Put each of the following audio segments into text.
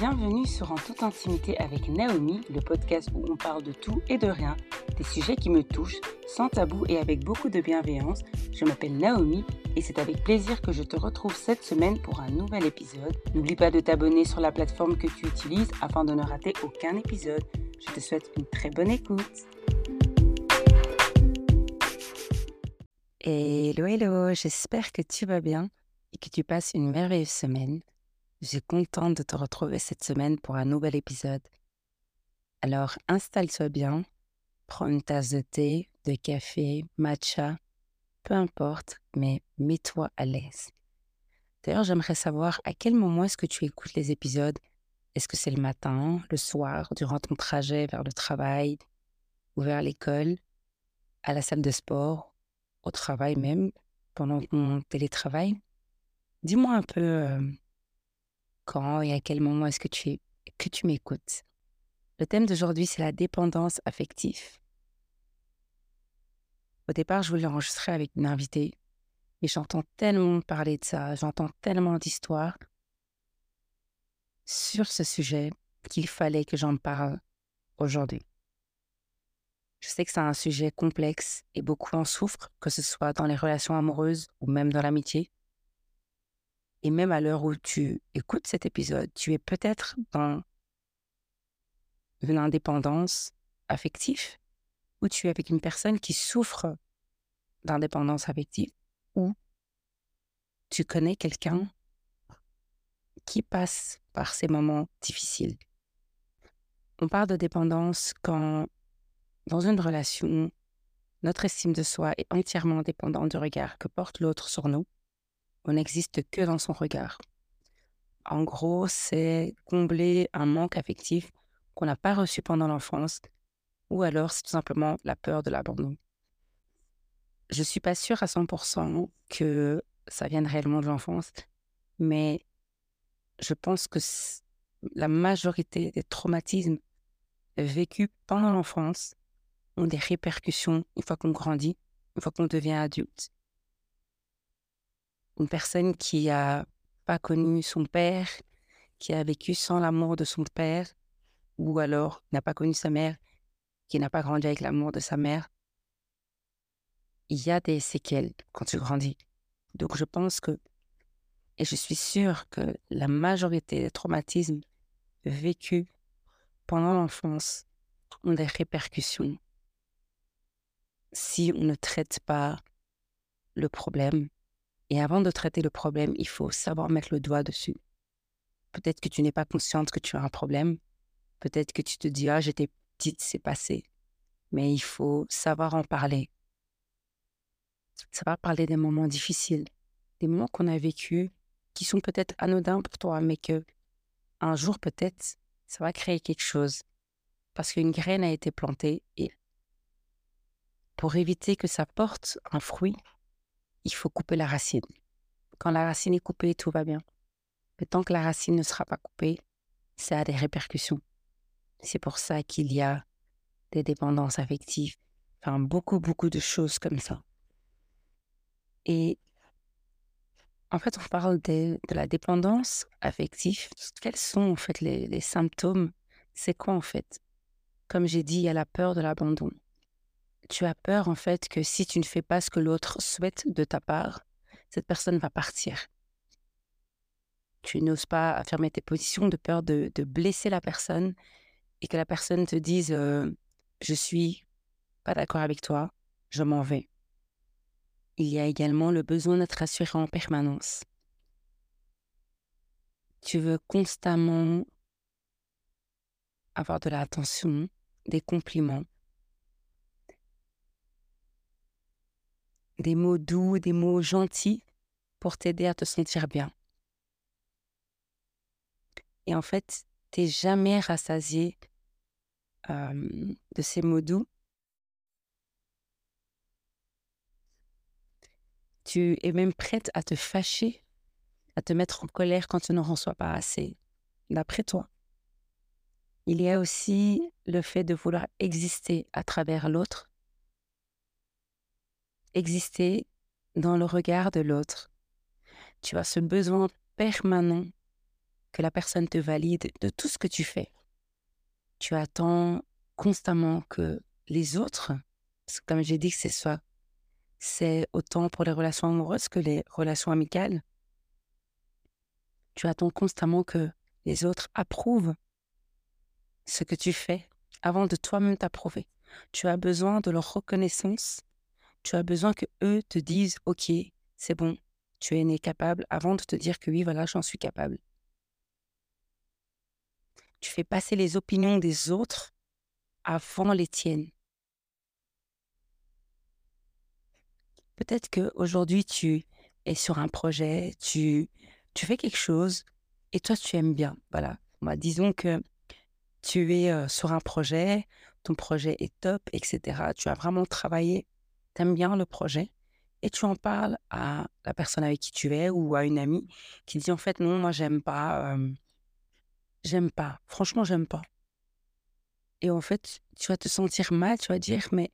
Bienvenue sur En toute intimité avec Naomi, le podcast où on parle de tout et de rien, des sujets qui me touchent, sans tabou et avec beaucoup de bienveillance. Je m'appelle Naomi et c'est avec plaisir que je te retrouve cette semaine pour un nouvel épisode. N'oublie pas de t'abonner sur la plateforme que tu utilises afin de ne rater aucun épisode. Je te souhaite une très bonne écoute. Hello, hello, j'espère que tu vas bien et que tu passes une merveilleuse semaine. Je suis contente de te retrouver cette semaine pour un nouvel épisode. Alors installe-toi bien, prends une tasse de thé, de café, matcha, peu importe, mais mets-toi à l'aise. D'ailleurs, j'aimerais savoir à quel moment est-ce que tu écoutes les épisodes? Est-ce que c'est le matin, le soir, durant ton trajet vers le travail ou vers l'école, à la salle de sport, au travail même, pendant ton télétravail? Dis-moi un peu euh, quand et à quel moment est-ce que tu, m'écoutes. Le thème d'aujourd'hui, c'est la dépendance affective. Au départ, je voulais enregistrer avec une invitée, et j'entends tellement parler de ça, j'entends tellement d'histoires sur ce sujet qu'il fallait que j'en parle aujourd'hui. Je sais que c'est un sujet complexe et beaucoup en souffrent, que ce soit dans les relations amoureuses ou même dans l'amitié. Et même à l'heure où tu écoutes cet épisode, tu es peut-être dans une indépendance affective, ou tu es avec une personne qui souffre d'indépendance affective, ou tu connais quelqu'un qui passe par ces moments difficiles. On parle de dépendance quand, dans une relation, notre estime de soi est entièrement dépendante du regard que porte l'autre sur nous on n'existe que dans son regard. En gros, c'est combler un manque affectif qu'on n'a pas reçu pendant l'enfance, ou alors c'est tout simplement la peur de l'abandon. Je suis pas sûre à 100% que ça vienne réellement de l'enfance, mais je pense que la majorité des traumatismes vécus pendant l'enfance ont des répercussions une fois qu'on grandit, une fois qu'on devient adulte une personne qui n'a pas connu son père, qui a vécu sans l'amour de son père, ou alors n'a pas connu sa mère, qui n'a pas grandi avec l'amour de sa mère, il y a des séquelles quand tu grandis. Donc je pense que, et je suis sûre que la majorité des traumatismes vécus pendant l'enfance ont des répercussions si on ne traite pas le problème et avant de traiter le problème, il faut savoir mettre le doigt dessus. Peut-être que tu n'es pas consciente que tu as un problème. Peut-être que tu te dis, ah, j'étais petite, c'est passé. Mais il faut savoir en parler. Savoir parler des moments difficiles, des moments qu'on a vécus, qui sont peut-être anodins pour toi, mais que un jour peut-être, ça va créer quelque chose. Parce qu'une graine a été plantée et pour éviter que ça porte un fruit, il faut couper la racine. Quand la racine est coupée, tout va bien. Mais tant que la racine ne sera pas coupée, ça a des répercussions. C'est pour ça qu'il y a des dépendances affectives, enfin beaucoup, beaucoup de choses comme ça. Et en fait, on parle de, la dépendance affective. Quels sont en fait les, les symptômes? C'est quoi en fait? Comme j'ai dit, il y a la peur de l'abandon tu as peur en fait que si tu ne fais pas ce que l'autre souhaite de ta part, cette personne va partir? Tu n'oses pas affirmer tes positions de peur de, blesser la personne et que la personne te dise je suis pas d'accord avec toi, je m'en vais. Il y a également le besoin d'être rassuré en permanence. Tu veux constamment avoir de l'attention, des compliments, des mots doux, des mots gentils pour t'aider à te sentir bien. Et en fait, t'es jamais rassasié de ces mots doux. Tu es même prête à te fâcher, à te mettre en colère quand tu ne reçois pas assez, d'après toi. Il y a aussi le fait de vouloir exister à travers l'autre exister dans le regard de l'autre. Tu as ce besoin permanent que la personne te valide de tout ce que tu fais. Tu attends constamment que les autres, parce que comme j'ai dit que c'est ça, c'est autant pour les relations amoureuses que les relations amicales. Tu attends constamment que les autres approuvent ce que tu fais avant de toi-même t'approuver. Tu as besoin de leur reconnaissance. Tu as besoin que eux te disent OK, c'est bon, tu es né capable avant de te dire que oui, voilà, j'en suis capable. Tu fais passer les opinions des autres avant les tiennes. Peut-être qu'aujourd'hui, tu es sur un projet, tu, fais quelque chose et toi, tu aimes bien. Voilà. Bah, disons que tu es sur un projet, ton projet est top, etc. Tu as vraiment travaillé, tu aimes bien le projet et tu en parles à la personne avec qui tu es ou à une amie qui dit en fait non, moi j'aime pas, j'aime pas, franchement j'aime pas. Et en fait, tu vas te sentir mal, tu vas dire mais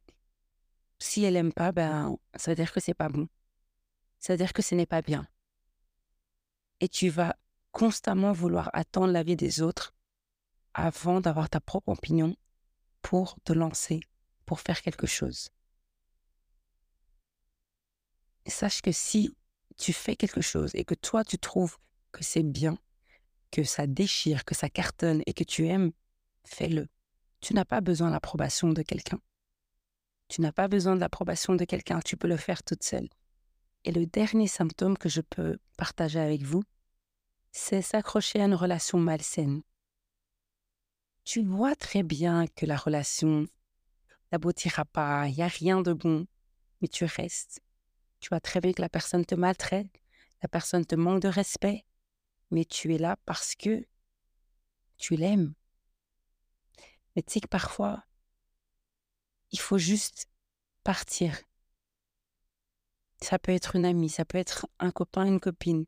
si elle aime pas, ben ça veut dire que c'est pas bon, ça veut dire que ce n'est pas bien. Et tu vas constamment vouloir attendre l'avis des autres avant d'avoir ta propre opinion pour te lancer, pour faire quelque chose. Sache que si tu fais quelque chose et que toi tu trouves que c'est bien, que ça déchire, que ça cartonne et que tu aimes, fais-le. Tu n'as pas besoin de l'approbation de quelqu'un. Tu n'as pas besoin de l'approbation de quelqu'un, tu peux le faire toute seule. Et le dernier symptôme que je peux partager avec vous, c'est s'accrocher à une relation malsaine tu vois très bien que la relation n'aboutira pas, il n'y a rien de bon, mais tu restes. Tu vois très bien que la personne te maltraite, la personne te manque de respect, mais tu es là parce que tu l'aimes. Mais tu sais que parfois, il faut juste partir. Ça peut être une amie, ça peut être un copain, une copine,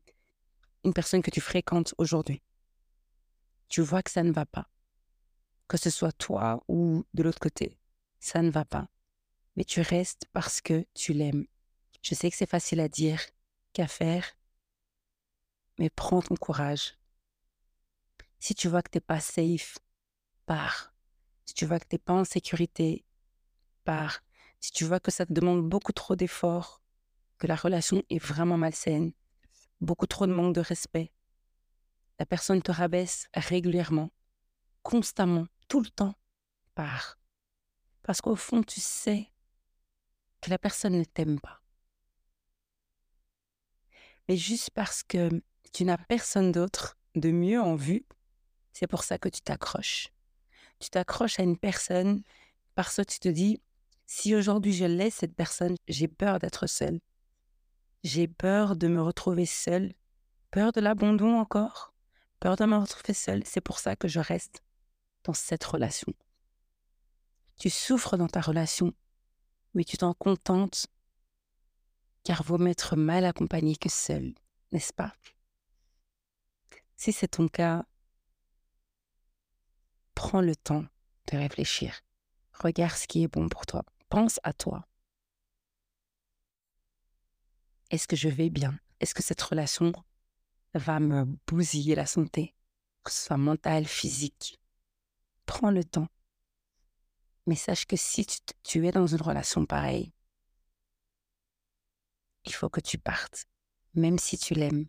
une personne que tu fréquentes aujourd'hui. Tu vois que ça ne va pas que ce soit toi ou de l'autre côté. Ça ne va pas. Mais tu restes parce que tu l'aimes. Je sais que c'est facile à dire qu'à faire, mais prends ton courage. Si tu vois que tu n'es pas safe, pars. Si tu vois que tu n'es pas en sécurité, pars. Si tu vois que ça te demande beaucoup trop d'efforts, que la relation est vraiment malsaine, beaucoup trop de manque de respect, la personne te rabaisse régulièrement, constamment, tout le temps par. Parce qu'au fond, tu sais que la personne ne t'aime pas. Mais juste parce que tu n'as personne d'autre de mieux en vue, c'est pour ça que tu t'accroches. Tu t'accroches à une personne parce que tu te dis, si aujourd'hui je laisse cette personne, j'ai peur d'être seule. J'ai peur de me retrouver seule, peur de l'abandon encore, peur de me retrouver seule. C'est pour ça que je reste dans cette relation. Tu souffres dans ta relation, mais tu t'en contentes, car vaut m'être mal accompagné que seul, n'est-ce pas? Si c'est ton cas, prends le temps de réfléchir. Regarde ce qui est bon pour toi. Pense à toi. Est-ce que je vais bien? Est-ce que cette relation va me bousiller la santé, que ce soit mentale, physique? Prends le temps. Mais sache que si tu, es dans une relation pareille, il faut que tu partes, même si tu l'aimes.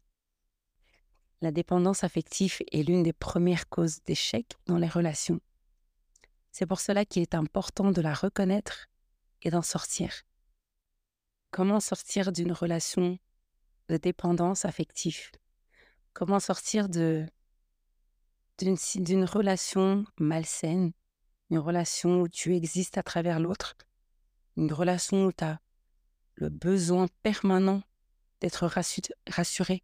La dépendance affective est l'une des premières causes d'échec dans les relations. C'est pour cela qu'il est important de la reconnaître et d'en sortir. Comment sortir d'une relation de dépendance affective? Comment sortir de d'une relation malsaine, une relation où tu existes à travers l'autre, une relation où tu as le besoin permanent d'être rassuré,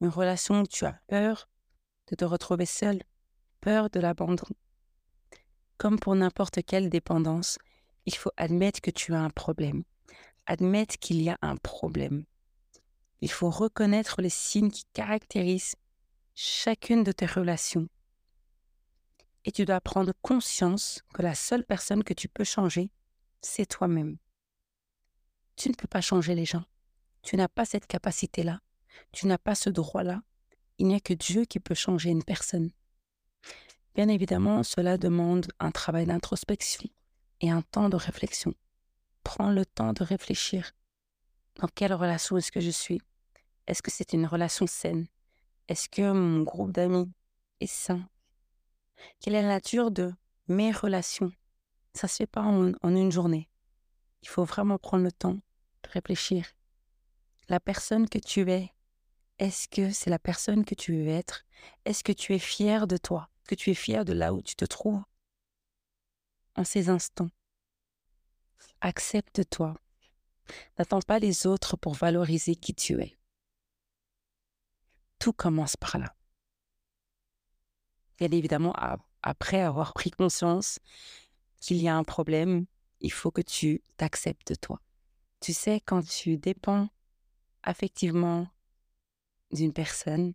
une relation où tu as peur de te retrouver seul, peur de l'abandon. Comme pour n'importe quelle dépendance, il faut admettre que tu as un problème, admettre qu'il y a un problème. Il faut reconnaître les signes qui caractérisent chacune de tes relations et tu dois prendre conscience que la seule personne que tu peux changer, c'est toi-même. Tu ne peux pas changer les gens. Tu n'as pas cette capacité-là. Tu n'as pas ce droit-là. Il n'y a que Dieu qui peut changer une personne. Bien évidemment, cela demande un travail d'introspection et un temps de réflexion. Prends le temps de réfléchir. Dans quelle relation est-ce que je suis? Est-ce que c'est une relation saine? Est-ce que mon groupe d'amis est sain? Quelle est la nature de mes relations? Ça se fait pas en, en une journée. Il faut vraiment prendre le temps de réfléchir. La personne que tu es, est-ce que c'est la personne que tu veux être? Est-ce que tu es fier de toi? Que tu es fier de là où tu te trouves? En ces instants Accepte-toi. N'attends pas les autres pour valoriser qui tu es. Tout commence par là. Bien évidemment, après avoir pris conscience qu'il y a un problème, il faut que tu t'acceptes toi. Tu sais, quand tu dépends affectivement d'une personne,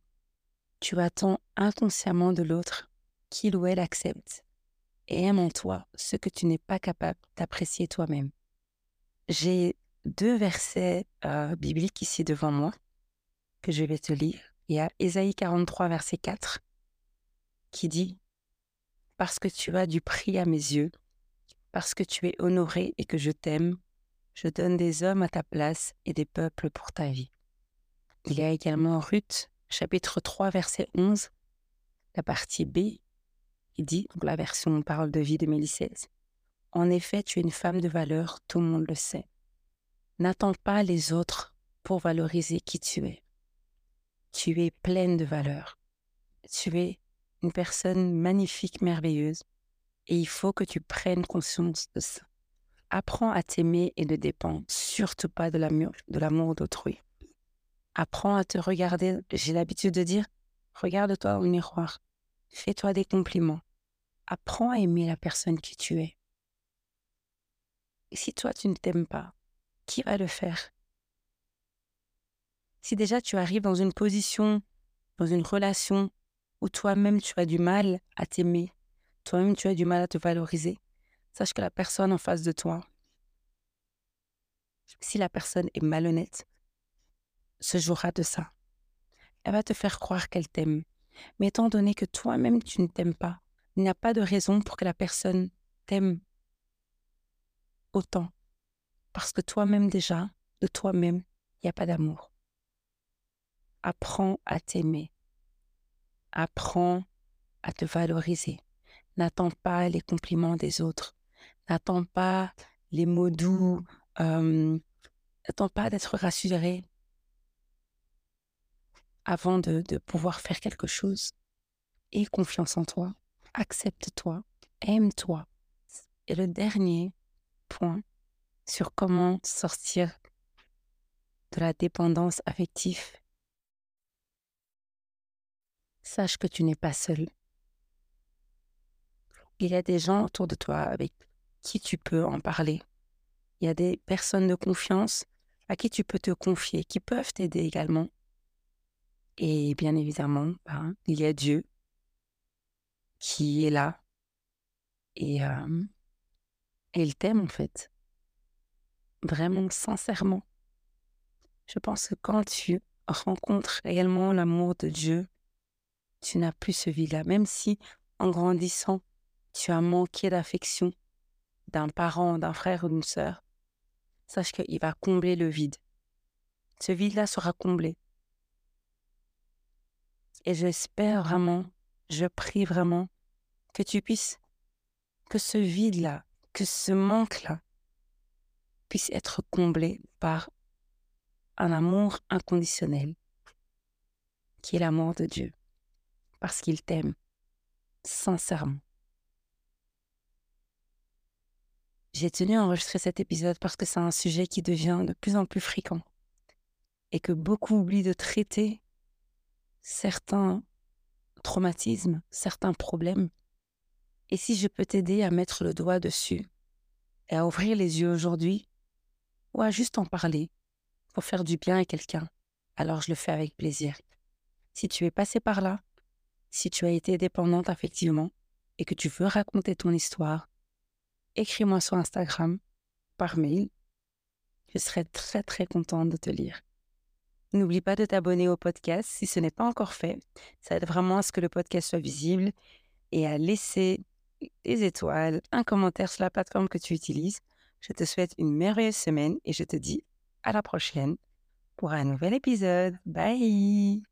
tu attends inconsciemment de l'autre qu'il ou elle accepte et aime en toi ce que tu n'es pas capable d'apprécier toi-même. J'ai deux versets euh, bibliques ici devant moi que je vais te lire. Il y a Ésaïe 43, verset 4, qui dit Parce que tu as du prix à mes yeux, parce que tu es honoré et que je t'aime, je donne des hommes à ta place et des peuples pour ta vie. Il y a également Ruth, chapitre 3, verset 11, la partie B, il dit, donc la version Parole de vie de 2016, En effet, tu es une femme de valeur, tout le monde le sait. N'attends pas les autres pour valoriser qui tu es. Tu es pleine de valeur. Tu es une personne magnifique, merveilleuse, et il faut que tu prennes conscience de ça. Apprends à t'aimer et ne dépends surtout pas de l'amour d'autrui. Apprends à te regarder. J'ai l'habitude de dire, regarde-toi au miroir. Fais-toi des compliments. Apprends à aimer la personne qui tu es. Et si toi, tu ne t'aimes pas, qui va le faire? Si déjà tu arrives dans une position, dans une relation où toi-même tu as du mal à t'aimer, toi-même tu as du mal à te valoriser, sache que la personne en face de toi, si la personne est malhonnête, se jouera de ça. Elle va te faire croire qu'elle t'aime. Mais étant donné que toi-même tu ne t'aimes pas, il n'y a pas de raison pour que la personne t'aime autant. Parce que toi-même déjà, de toi-même, il n'y a pas d'amour. Apprends à t'aimer. Apprends à te valoriser. N'attends pas les compliments des autres. N'attends pas les mots doux. Euh, n'attends pas d'être rassuré avant de, pouvoir faire quelque chose. Aie confiance en toi, accepte-toi, aime-toi. Et le dernier point sur comment sortir de la dépendance affective, sache que tu n'es pas seul. Il y a des gens autour de toi avec qui tu peux en parler. Il y a des personnes de confiance à qui tu peux te confier, qui peuvent t'aider également. Et bien évidemment, ben, il y a Dieu qui est là. Et, il t'aime en fait. Vraiment, sincèrement. Je pense que quand tu rencontres réellement l'amour de Dieu, tu n'as plus ce vide-là. Même si en grandissant, tu as manqué d'affection d'un parent, d'un frère ou d'une sœur, sache qu'il va combler le vide. Ce vide-là sera comblé. Et j'espère vraiment, je prie vraiment que tu puisses, que ce vide-là, que ce manque-là puisse être comblé par un amour inconditionnel, qui est l'amour de Dieu, parce qu'il t'aime sincèrement. J'ai tenu à enregistrer cet épisode parce que c'est un sujet qui devient de plus en plus fréquent et que beaucoup oublient de traiter certains traumatismes, certains problèmes. Et si je peux t'aider à mettre le doigt dessus et à ouvrir les yeux aujourd'hui, ou à juste en parler pour faire du bien à quelqu'un, alors je le fais avec plaisir. Si tu es passé par là, si tu as été dépendante affectivement et que tu veux raconter ton histoire, écris-moi sur Instagram, par mail. Je serai très très contente de te lire. N'oublie pas de t'abonner au podcast si ce n'est pas encore fait. Ça aide vraiment à ce que le podcast soit visible et à laisser des étoiles, un commentaire sur la plateforme que tu utilises. Je te souhaite une merveilleuse semaine et je te dis à la prochaine pour un nouvel épisode. Bye